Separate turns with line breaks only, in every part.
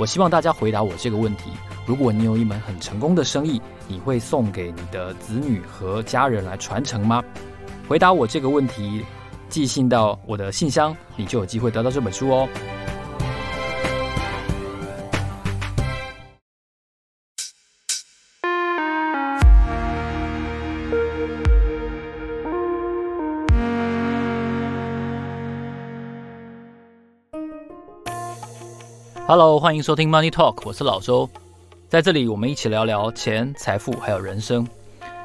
我希望大家回答我这个问题。如果你有一门很成功的生意，你会送给你的子女和家人来传承吗？回答我这个问题，寄信到我的信箱，你就有机会得到这本书哦。Hello，欢迎收听 Money Talk，我是老周。在这里，我们一起聊聊钱、财富还有人生。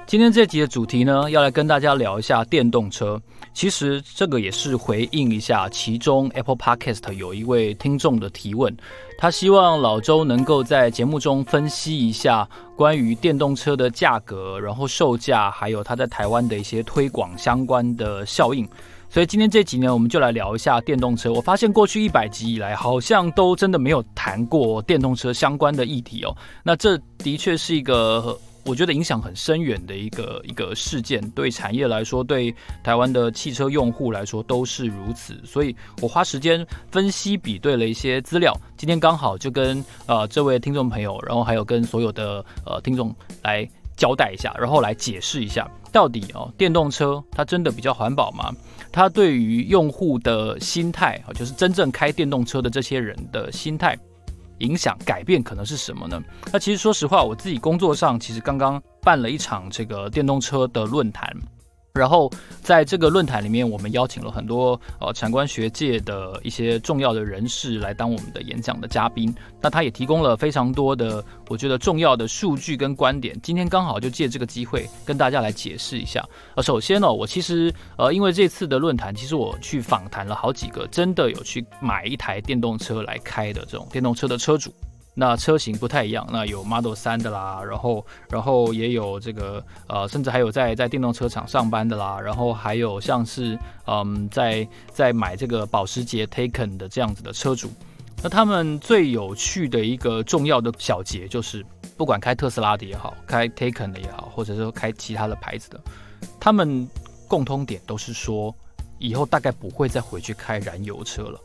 今天这集的主题呢，要来跟大家聊一下电动车。其实这个也是回应一下其中 Apple Podcast 有一位听众的提问，他希望老周能够在节目中分析一下关于电动车的价格，然后售价，还有它在台湾的一些推广相关的效应。所以今天这集呢，我们就来聊一下电动车。我发现过去一百集以来，好像都真的没有谈过电动车相关的议题哦。那这的确是一个我觉得影响很深远的一个一个事件，对产业来说，对台湾的汽车用户来说都是如此。所以我花时间分析比对了一些资料，今天刚好就跟呃这位听众朋友，然后还有跟所有的呃听众来交代一下，然后来解释一下，到底哦电动车它真的比较环保吗？它对于用户的心态啊，就是真正开电动车的这些人的心态影响改变可能是什么呢？那其实说实话，我自己工作上其实刚刚办了一场这个电动车的论坛。然后在这个论坛里面，我们邀请了很多呃产官学界的一些重要的人士来当我们的演讲的嘉宾。那他也提供了非常多的我觉得重要的数据跟观点。今天刚好就借这个机会跟大家来解释一下。呃，首先呢，我其实呃因为这次的论坛，其实我去访谈了好几个真的有去买一台电动车来开的这种电动车的车主。那车型不太一样，那有 Model 3的啦，然后然后也有这个呃，甚至还有在在电动车厂上班的啦，然后还有像是嗯，在在买这个保时捷 Taycan 的这样子的车主。那他们最有趣的一个重要的小节就是，不管开特斯拉的也好，开 Taycan 的也好，或者说开其他的牌子的，他们共通点都是说，以后大概不会再回去开燃油车了。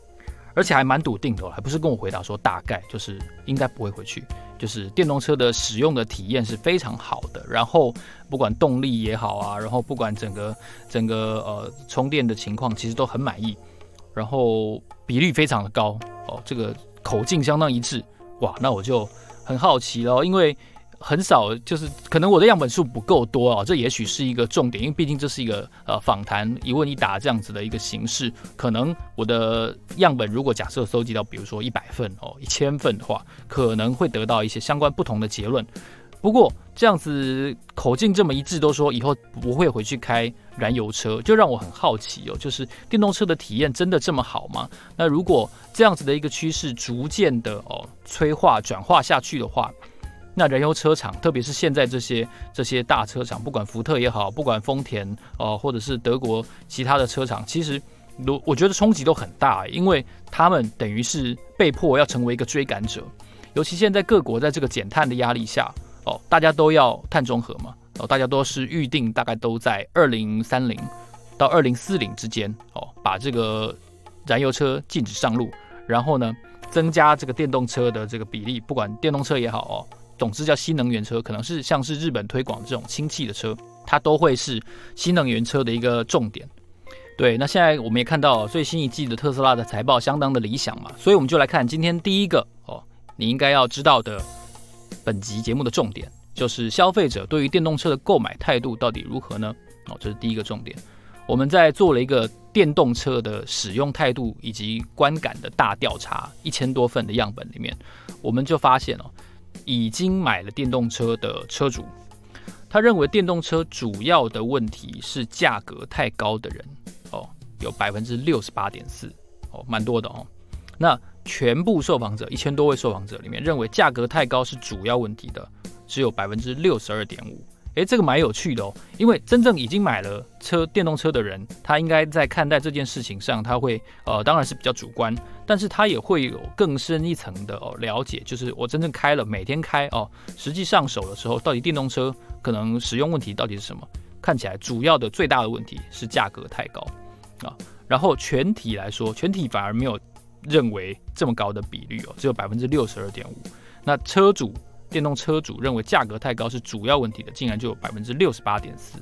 而且还蛮笃定的，还不是跟我回答说大概就是应该不会回去，就是电动车的使用的体验是非常好的，然后不管动力也好啊，然后不管整个整个呃充电的情况，其实都很满意，然后比率非常的高哦，这个口径相当一致，哇，那我就很好奇了，因为。很少，就是可能我的样本数不够多啊，这也许是一个重点，因为毕竟这是一个呃访谈一问一答这样子的一个形式，可能我的样本如果假设收集到比如说一百份哦一千份的话，可能会得到一些相关不同的结论。不过这样子口径这么一致，都说以后不会回去开燃油车，就让我很好奇哦，就是电动车的体验真的这么好吗？那如果这样子的一个趋势逐渐的哦催化转化下去的话，那燃油车厂，特别是现在这些这些大车厂，不管福特也好，不管丰田哦、或者是德国其他的车厂，其实我我觉得冲击都很大，因为他们等于是被迫要成为一个追赶者。尤其现在各国在这个减碳的压力下，哦，大家都要碳中和嘛，哦，大家都是预定大概都在二零三零到二零四零之间，哦，把这个燃油车禁止上路，然后呢，增加这个电动车的这个比例，不管电动车也好哦。总之叫新能源车，可能是像是日本推广这种氢气的车，它都会是新能源车的一个重点。对，那现在我们也看到最新一季的特斯拉的财报相当的理想嘛，所以我们就来看今天第一个哦，你应该要知道的本集节目的重点，就是消费者对于电动车的购买态度到底如何呢？哦，这是第一个重点。我们在做了一个电动车的使用态度以及观感的大调查，一千多份的样本里面，我们就发现哦。已经买了电动车的车主，他认为电动车主要的问题是价格太高的人哦，有百分之六十八点四哦，蛮多的哦。那全部受访者一千多位受访者里面，认为价格太高是主要问题的，只有百分之六十二点五。诶，这个蛮有趣的哦，因为真正已经买了车电动车的人，他应该在看待这件事情上，他会呃，当然是比较主观，但是他也会有更深一层的哦了解，就是我真正开了，每天开哦，实际上手的时候，到底电动车可能使用问题到底是什么？看起来主要的最大的问题是价格太高啊，然后全体来说，全体反而没有认为这么高的比率哦，只有百分之六十二点五，那车主。电动车主认为价格太高是主要问题的，竟然就有百分之六十八点四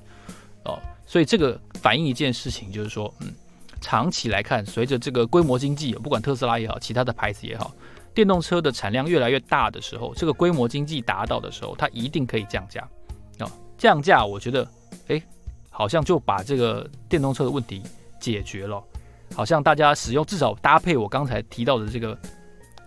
哦，所以这个反映一件事情，就是说，嗯，长期来看，随着这个规模经济，不管特斯拉也好，其他的牌子也好，电动车的产量越来越大的时候，这个规模经济达到的时候，它一定可以降价哦。降价，我觉得，诶，好像就把这个电动车的问题解决了，好像大家使用至少搭配我刚才提到的这个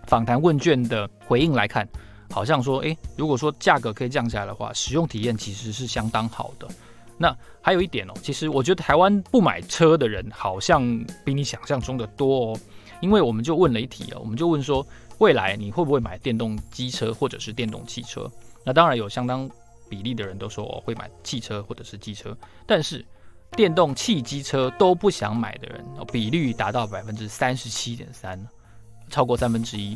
访谈问卷的回应来看。好像说，诶，如果说价格可以降下来的话，使用体验其实是相当好的。那还有一点哦，其实我觉得台湾不买车的人好像比你想象中的多哦。因为我们就问了一题哦，我们就问说，未来你会不会买电动机车或者是电动汽车？那当然有相当比例的人都说哦，会买汽车或者是机车，但是电动汽机车都不想买的人哦，比率达到百分之三十七点三，超过三分之一。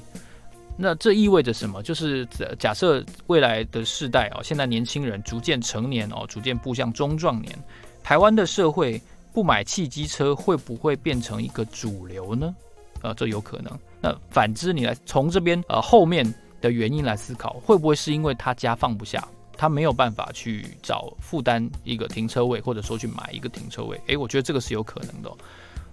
那这意味着什么？就是假设未来的世代哦，现在年轻人逐渐成年哦，逐渐步向中壮年，台湾的社会不买汽机车会不会变成一个主流呢？呃，这有可能。那反之，你来从这边呃后面的原因来思考，会不会是因为他家放不下，他没有办法去找负担一个停车位，或者说去买一个停车位？诶，我觉得这个是有可能的。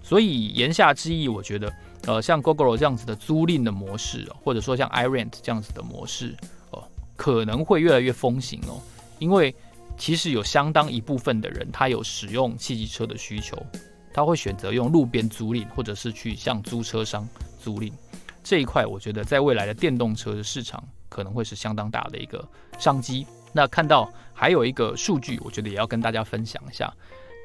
所以言下之意，我觉得。呃，像 Gogoro 这样子的租赁的模式，或者说像 iRent 这样子的模式哦，可能会越来越风行哦。因为其实有相当一部分的人，他有使用汽机车的需求，他会选择用路边租赁，或者是去向租车商租赁这一块。我觉得在未来的电动车的市场可能会是相当大的一个商机。那看到还有一个数据，我觉得也要跟大家分享一下。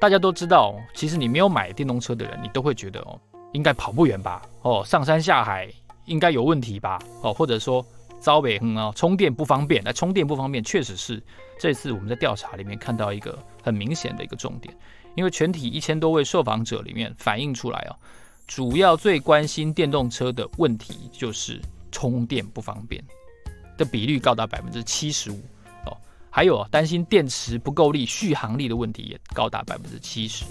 大家都知道，其实你没有买电动车的人，你都会觉得哦。应该跑不远吧？哦，上山下海应该有问题吧？哦，或者说遭北横啊，充电不方便。那充电不方便，确实是这次我们在调查里面看到一个很明显的一个重点。因为全体一千多位受访者里面反映出来哦，主要最关心电动车的问题就是充电不方便的比率高达百分之七十五，还有啊，担心电池不够力、续航力的问题也高达百分之七十。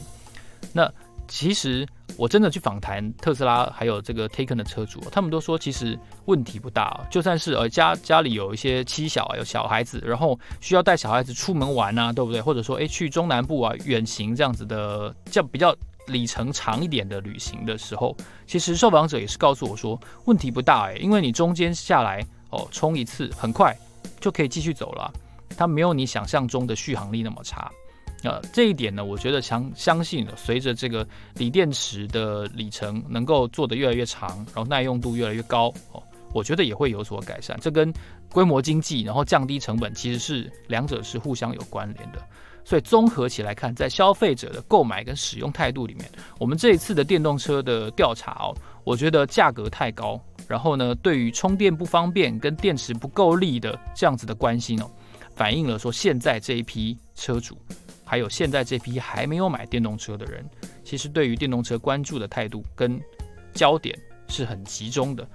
那其实我真的去访谈特斯拉还有这个 Taycan 的车主，他们都说其实问题不大，就算是呃家家里有一些妻小啊，有小孩子，然后需要带小孩子出门玩啊，对不对？或者说诶去中南部啊远行这样子的，叫比较里程长一点的旅行的时候，其实受访者也是告诉我说问题不大诶，因为你中间下来哦充一次很快就可以继续走了，它没有你想象中的续航力那么差。呃，这一点呢，我觉得相相信，随着这个锂电池的里程能够做得越来越长，然后耐用度越来越高哦，我觉得也会有所改善。这跟规模经济，然后降低成本，其实是两者是互相有关联的。所以综合起来看，在消费者的购买跟使用态度里面，我们这一次的电动车的调查哦，我觉得价格太高，然后呢，对于充电不方便跟电池不够力的这样子的关心哦，反映了说现在这一批车主。还有现在这批还没有买电动车的人，其实对于电动车关注的态度跟焦点是很集中的。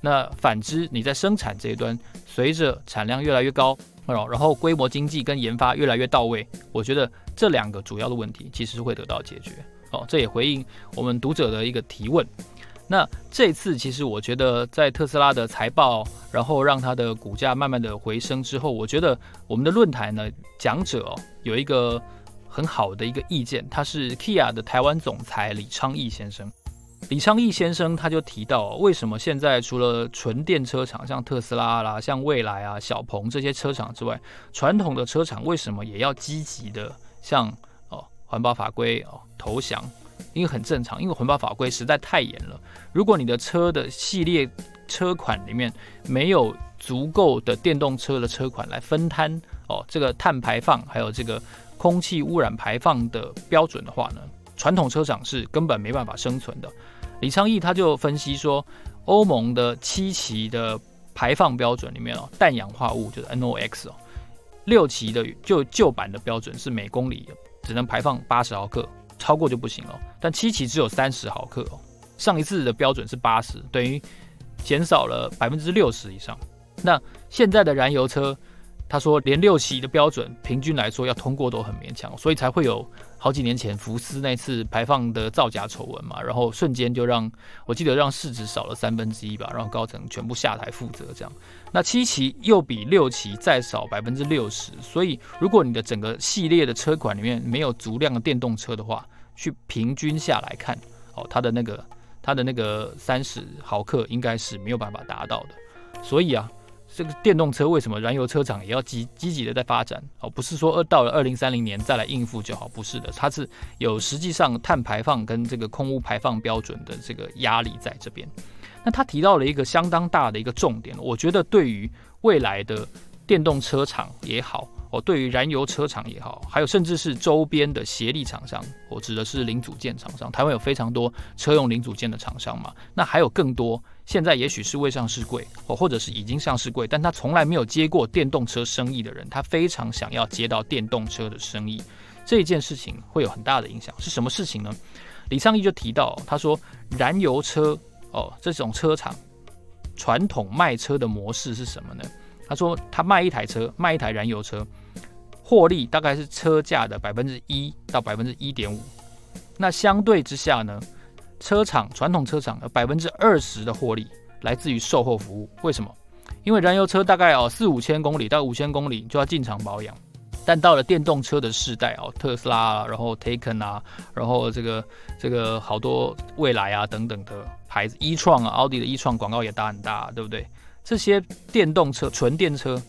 那反之，你在生产这一端，随着产量越来越高，然后规模经济跟研发越来越到位，我觉得这两个主要的问题其实是会得到解决。哦，这也回应我们读者的一个提问。那这次其实我觉得，在特斯拉的财报，然后让它的股价慢慢的回升之后，我觉得我们的论坛呢，讲者哦，有一个很好的一个意见，他是 Kia 的台湾总裁李昌义先生。李昌义先生他就提到，为什么现在除了纯电车厂，像特斯拉啦、像蔚来啊、小鹏这些车厂之外，传统的车厂为什么也要积极的向哦环保法规哦投降？因为很正常，因为环保法规实在太严了。如果你的车的系列车款里面没有足够的电动车的车款来分摊哦，这个碳排放还有这个空气污染排放的标准的话呢，传统车厂是根本没办法生存的。李昌义他就分析说，欧盟的七期的排放标准里面哦，氮氧化物就是 NOx 哦，六期的就旧版的标准是每公里只能排放八十毫克，超过就不行了。但七期只有三十毫克哦。上一次的标准是八十，等于减少了百分之六十以上。那现在的燃油车，他说连六期的标准平均来说要通过都很勉强，所以才会有好几年前福斯那次排放的造假丑闻嘛，然后瞬间就让我记得让市值少了三分之一吧，让高层全部下台负责这样。那七期又比六期再少百分之六十，所以如果你的整个系列的车款里面没有足量的电动车的话，去平均下来看，哦，它的那个它的那个三十毫克应该是没有办法达到的，所以啊。这个电动车为什么燃油车厂也要积积极的在发展？哦，不是说二到了二零三零年再来应付就好，不是的，它是有实际上碳排放跟这个空污排放标准的这个压力在这边。那他提到了一个相当大的一个重点，我觉得对于未来的电动车厂也好。哦，对于燃油车厂也好，还有甚至是周边的协力厂商，我指的是零组件厂商。台湾有非常多车用零组件的厂商嘛，那还有更多，现在也许是未上市柜，哦，或者是已经上市柜，但他从来没有接过电动车生意的人，他非常想要接到电动车的生意，这件事情会有很大的影响。是什么事情呢？李昌义就提到，他说燃油车哦，这种车厂传统卖车的模式是什么呢？他说他卖一台车，卖一台燃油车。获利大概是车价的百分之一到百分之一点五，那相对之下呢，车厂传统车厂有百分之二十的获利来自于售后服务。为什么？因为燃油车大概哦四五千公里到五千公里就要进厂保养，但到了电动车的世代哦，特斯拉啊，然后 Taycan 啊，然后这个这个好多未来啊等等的牌子，e 创啊，奥迪的 e 创广告也打很大，对不对？这些电动车纯电车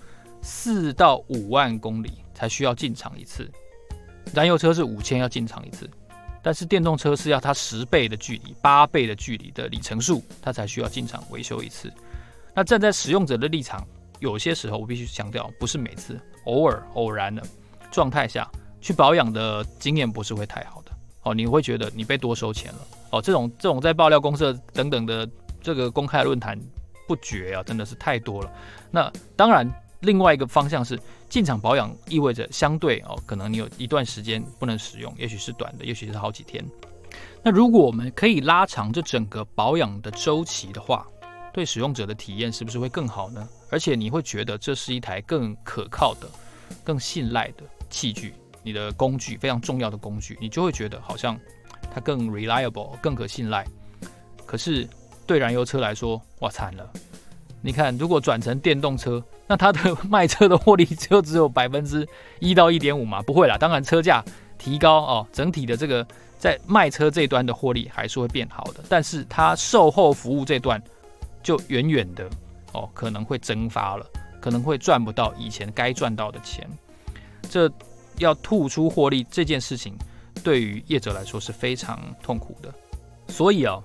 四到五万公里。才需要进厂一次，燃油车是五千要进厂一次，但是电动车是要它十倍的距离、八倍的距离的里程数，它才需要进厂维修一次。那站在使用者的立场，有些时候我必须强调，不是每次，偶尔偶然的状态下去保养的经验不是会太好的哦，你会觉得你被多收钱了哦。这种这种在爆料公社等等的这个公开论坛不绝啊，真的是太多了。那当然。另外一个方向是进厂保养，意味着相对哦，可能你有一段时间不能使用，也许是短的，也许是好几天。那如果我们可以拉长这整个保养的周期的话，对使用者的体验是不是会更好呢？而且你会觉得这是一台更可靠的、更信赖的器具，你的工具非常重要的工具，你就会觉得好像它更 reliable、更可信赖。可是对燃油车来说，哇，惨了！你看，如果转成电动车，那它的 卖车的获利就只有百分之一到一点五嘛？不会啦，当然车价提高哦，整体的这个在卖车这端的获利还是会变好的，但是它售后服务这段就远远的哦，可能会蒸发了，可能会赚不到以前该赚到的钱。这要吐出获利这件事情，对于业者来说是非常痛苦的。所以啊，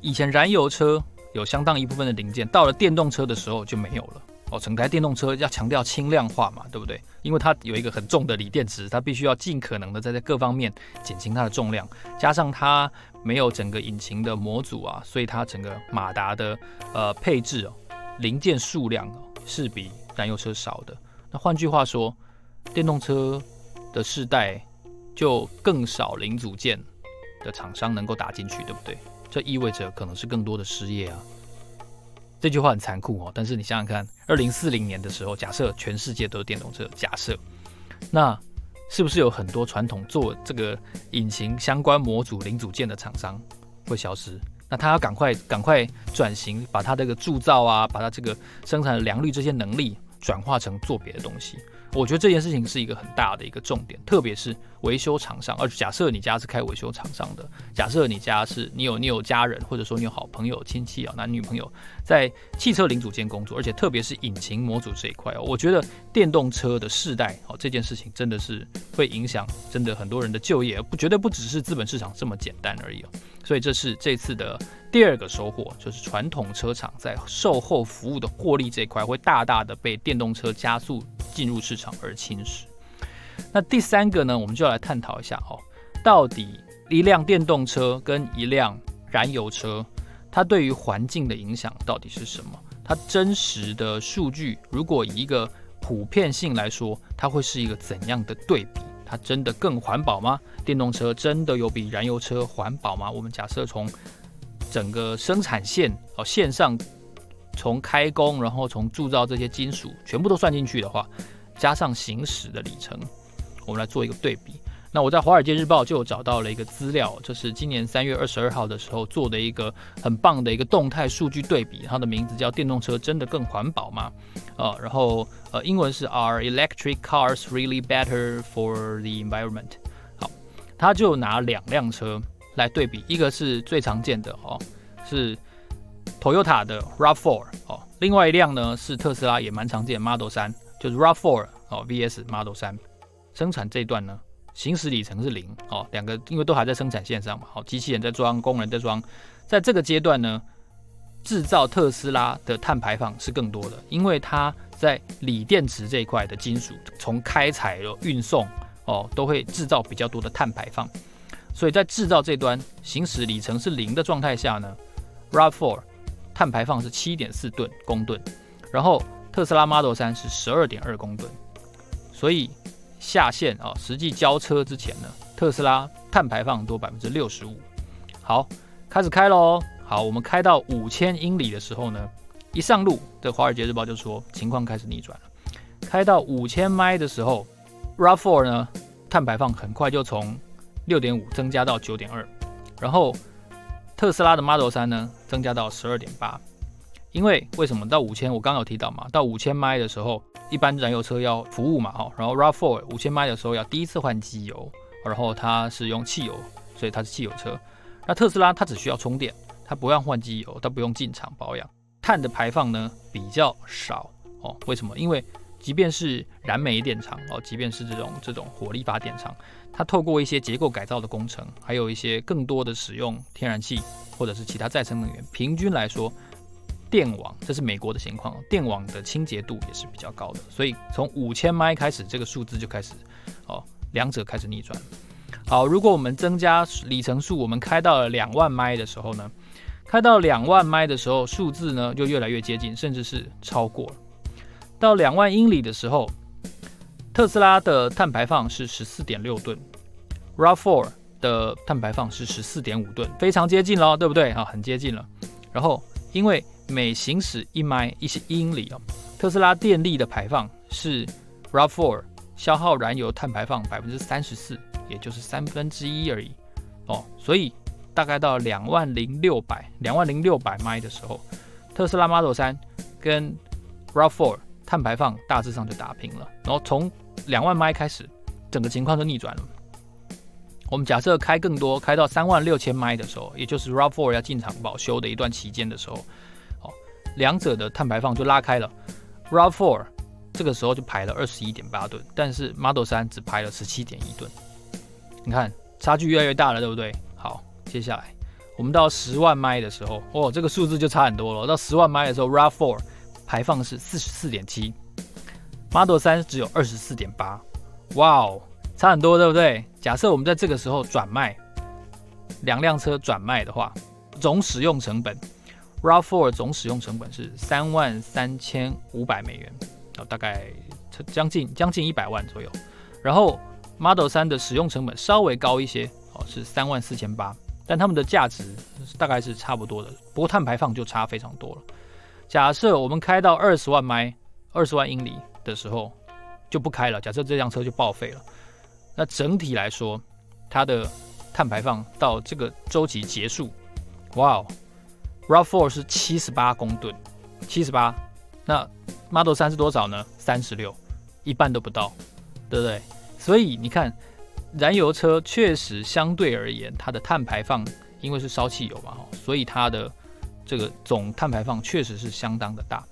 以前燃油车。有相当一部分的零件，到了电动车的时候就没有了哦。整台电动车要强调轻量化嘛，对不对？因为它有一个很重的锂电池，它必须要尽可能的在这各方面减轻它的重量，加上它没有整个引擎的模组啊，所以它整个马达的呃配置哦，零件数量是比燃油车少的。那换句话说，电动车的世代就更少零组件的厂商能够打进去，对不对？这意味着可能是更多的失业啊！这句话很残酷哦，但是你想想看，二零四零年的时候，假设全世界都是电动车，假设，那是不是有很多传统做这个引擎相关模组零组件的厂商会消失？那他要赶快赶快转型，把他这个铸造啊，把他这个生产的良率这些能力转化成做别的东西。我觉得这件事情是一个很大的一个重点，特别是维修厂商。而假设你家是开维修厂商的，假设你家是你有你有家人，或者说你有好朋友、亲戚啊、男女朋友在汽车零组件工作，而且特别是引擎模组这一块哦，我觉得电动车的世代哦，这件事情真的是会影响真的很多人的就业，不绝对不只是资本市场这么简单而已哦。所以这是这次的第二个收获，就是传统车厂在售后服务的获利这块会大大的被电动车加速进入市场而侵蚀。那第三个呢，我们就来探讨一下哦，到底一辆电动车跟一辆燃油车，它对于环境的影响到底是什么？它真实的数据，如果以一个普遍性来说，它会是一个怎样的对比？它真的更环保吗？电动车真的有比燃油车环保吗？我们假设从整个生产线哦线上，从开工，然后从铸造这些金属全部都算进去的话，加上行驶的里程，我们来做一个对比。那我在《华尔街日报》就找到了一个资料，这是今年三月二十二号的时候做的一个很棒的一个动态数据对比，它的名字叫“电动车真的更环保吗？”啊，然后呃，英文是 “Are electric cars really better for the environment？” 好，他就拿两辆车来对比，一个是最常见的哦，是 Toyota 的 RAV4 哦，另外一辆呢是特斯拉也蛮常见的 Model 3，就是 RAV4 哦 VS Model 3，生产这段呢。行驶里程是零哦，两个因为都还在生产线上嘛，好，机器人在装，工人在装，在这个阶段呢，制造特斯拉的碳排放是更多的，因为它在锂电池这一块的金属，从开采、运送哦，都会制造比较多的碳排放，所以在制造这端行驶里程是零的状态下呢，RAV4 碳排放是七点四吨公吨，然后特斯拉 Model 3是十二点二公吨，所以。下线啊，实际交车之前呢，特斯拉碳排放多百分之六十五。好，开始开喽。好，我们开到五千英里的时候呢，一上路这《华尔街日报》就说情况开始逆转了。开到五千迈的时候，RAV4 呢碳排放很快就从六点五增加到九点二，然后特斯拉的 Model 3呢增加到十二点八。因为为什么到五千？我刚刚有提到嘛，到五千迈的时候。一般燃油车要服务嘛，哈，然后 RAV4 五千迈的时候要第一次换机油，然后它是用汽油，所以它是汽油车。那特斯拉它只需要充电，它不用换机油，它不用进厂保养，碳的排放呢比较少哦。为什么？因为即便是燃煤电厂哦，即便是这种这种火力发电厂，它透过一些结构改造的工程，还有一些更多的使用天然气或者是其他再生能源，平均来说。电网，这是美国的情况，电网的清洁度也是比较高的，所以从五千迈开始，这个数字就开始，哦，两者开始逆转。好，如果我们增加里程数，我们开到了两万迈的时候呢，开到两万迈的时候，数字呢就越来越接近，甚至是超过了。到两万英里的时候，特斯拉的碳排放是十四点六吨，RAV4 的碳排放是十四点五吨，非常接近了，对不对？啊，很接近了。然后因为每行驶一迈一些英里哦，特斯拉电力的排放是 RAV4 消耗燃油碳排放百分之三十四，也就是三分之一而已哦。所以大概到两万零六百两万零六百迈的时候，特斯拉 Model 3跟 RAV4 碳排放大致上就打平了。然后从两万迈开始，整个情况就逆转了。我们假设开更多，开到三万六千迈的时候，也就是 RAV4 要进厂保修的一段期间的时候。两者的碳排放就拉开了，RAV4 这个时候就排了二十一点八吨，但是 Model 3只排了十七点一吨。你看差距越来越大了，对不对？好，接下来我们到十万迈的时候，哦，这个数字就差很多了。到十万迈的时候，RAV4 排放是四十四点七，Model 3只有二十四点八。哇哦，差很多，对不对？假设我们在这个时候转卖两辆车转卖的话，总使用成本。RAV4 总使用成本是三万三千五百美元，哦，大概将近将近一百万左右。然后 Model 3的使用成本稍微高一些，哦，是三万四千八，但它们的价值大概是差不多的。不过碳排放就差非常多了。假设我们开到二十万迈、二十万英里的时候就不开了，假设这辆车就报废了，那整体来说，它的碳排放到这个周期结束，哇哦！RAV4 是七十八公吨，七十八，那 Model 3是多少呢？三十六，一半都不到，对不对？所以你看，燃油车确实相对而言，它的碳排放因为是烧汽油嘛，所以它的这个总碳排放确实是相当的大。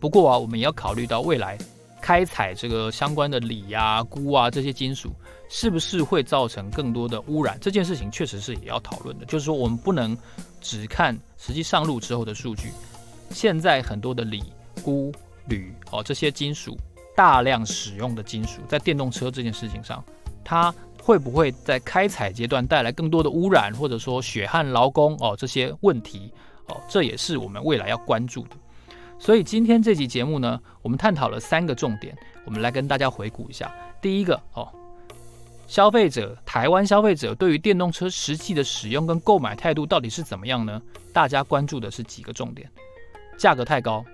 不过啊，我们也要考虑到未来。开采这个相关的锂啊、钴啊这些金属，是不是会造成更多的污染？这件事情确实是也要讨论的。就是说，我们不能只看实际上路之后的数据。现在很多的锂、钴、铝哦这些金属大量使用的金属，在电动车这件事情上，它会不会在开采阶段带来更多的污染，或者说血汗劳工哦这些问题哦，这也是我们未来要关注的。所以今天这集节目呢，我们探讨了三个重点，我们来跟大家回顾一下。第一个哦，消费者，台湾消费者对于电动车实际的使用跟购买态度到底是怎么样呢？大家关注的是几个重点：价格太高，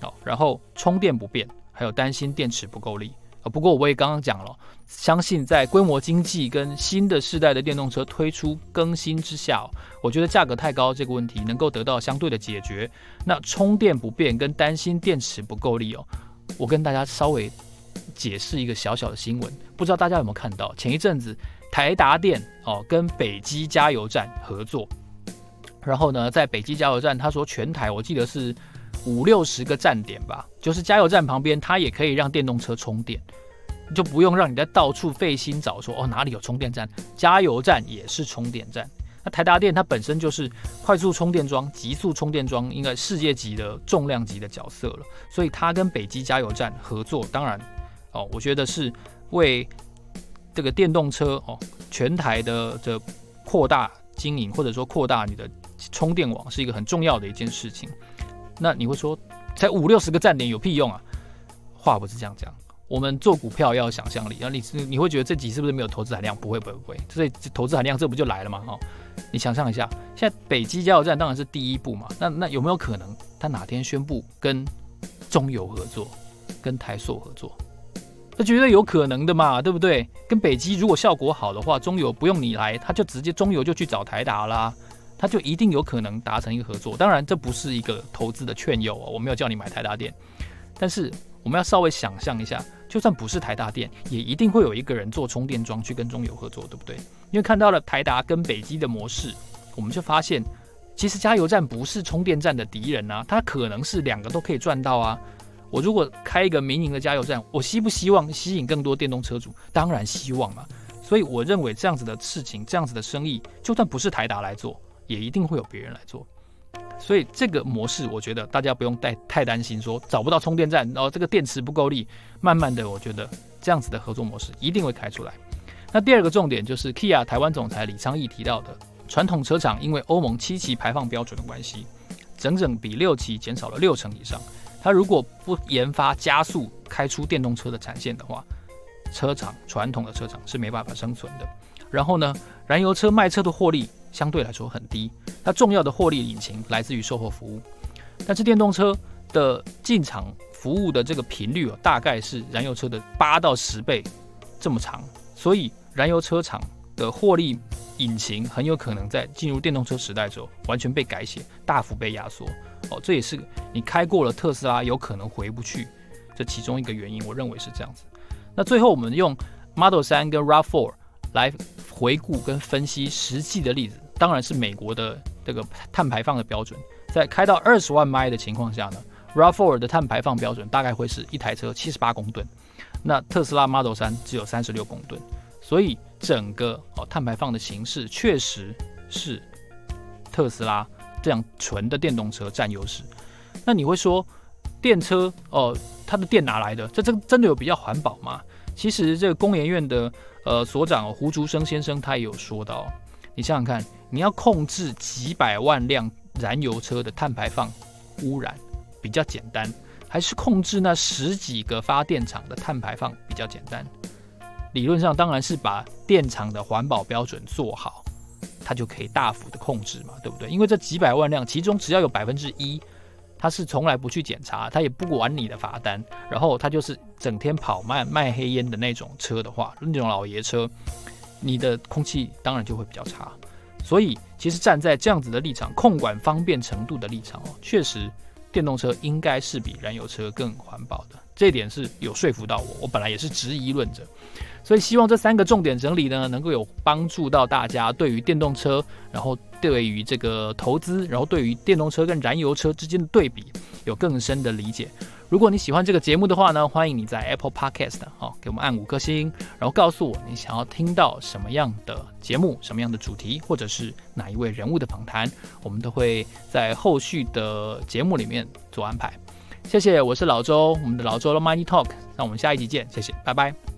哦，然后充电不便，还有担心电池不够力。不过我也刚刚讲了，相信在规模经济跟新的世代的电动车推出更新之下，我觉得价格太高这个问题能够得到相对的解决。那充电不便跟担心电池不够力哦，我跟大家稍微解释一个小小的新闻，不知道大家有没有看到？前一阵子台达电哦跟北基加油站合作，然后呢，在北基加油站，他说全台我记得是。五六十个站点吧，就是加油站旁边，它也可以让电动车充电，就不用让你在到处费心找说哦哪里有充电站，加油站也是充电站。那台达电它本身就是快速充电桩、极速充电桩，应该世界级的重量级的角色了，所以它跟北极加油站合作，当然哦，我觉得是为这个电动车哦全台的这扩大经营或者说扩大你的充电网是一个很重要的一件事情。那你会说，才五六十个站点有屁用啊？话不是这样讲。我们做股票要有想象力，然后你你会觉得这集是不是没有投资含量？不会不会不会，所以投资含量这不就来了吗？哦，你想象一下，现在北极加油站当然是第一步嘛。那那有没有可能，他哪天宣布跟中油合作，跟台塑合作？那绝对有可能的嘛，对不对？跟北极如果效果好的话，中油不用你来，他就直接中油就去找台达啦。他就一定有可能达成一个合作，当然这不是一个投资的劝诱哦，我没有叫你买台达电，但是我们要稍微想象一下，就算不是台达电，也一定会有一个人做充电桩去跟中油合作，对不对？因为看到了台达跟北基的模式，我们就发现，其实加油站不是充电站的敌人啊，它可能是两个都可以赚到啊。我如果开一个民营的加油站，我希不希望吸引更多电动车主？当然希望嘛。所以我认为这样子的事情，这样子的生意，就算不是台达来做。也一定会有别人来做，所以这个模式，我觉得大家不用太太担心，说找不到充电站，然后这个电池不够力。慢慢的，我觉得这样子的合作模式一定会开出来。那第二个重点就是 Kia 台湾总裁李昌义提到的，传统车厂因为欧盟七期排放标准的关系，整整比六期减少了六成以上。他如果不研发加速开出电动车的产线的话，车厂传统的车厂是没办法生存的。然后呢，燃油车卖车的获利。相对来说很低，它重要的获利引擎来自于售后服务，但是电动车的进厂服务的这个频率哦，大概是燃油车的八到十倍这么长，所以燃油车厂的获利引擎很有可能在进入电动车时代之后完全被改写，大幅被压缩。哦，这也是你开过了特斯拉有可能回不去这其中一个原因，我认为是这样子。那最后我们用 Model 3跟 RAV4 来回顾跟分析实际的例子。当然是美国的这个碳排放的标准，在开到二十万迈的情况下呢，RAV4 的碳排放标准大概会是一台车七十八公吨，那特斯拉 Model 3只有三十六公吨，所以整个哦碳排放的形式确实是特斯拉这样纯的电动车占优势。那你会说电车哦，它的电哪来的？这这真的有比较环保吗？其实这个工研院的呃所长胡竹生先生他也有说到。你想想看，你要控制几百万辆燃油车的碳排放污染比较简单，还是控制那十几个发电厂的碳排放比较简单？理论上当然是把电厂的环保标准做好，它就可以大幅的控制嘛，对不对？因为这几百万辆，其中只要有百分之一，它是从来不去检查，它也不管你的罚单，然后它就是整天跑卖卖黑烟的那种车的话，那种老爷车。你的空气当然就会比较差，所以其实站在这样子的立场，控管方便程度的立场哦，确实电动车应该是比燃油车更环保的，这一点是有说服到我。我本来也是质疑论者，所以希望这三个重点整理呢，能够有帮助到大家对于电动车，然后对于这个投资，然后对于电动车跟燃油车之间的对比有更深的理解。如果你喜欢这个节目的话呢，欢迎你在 Apple Podcast 哦，给我们按五颗星，然后告诉我你想要听到什么样的节目、什么样的主题，或者是哪一位人物的访谈，我们都会在后续的节目里面做安排。谢谢，我是老周，我们的老周的 Money Talk，那我们下一集见，谢谢，拜拜。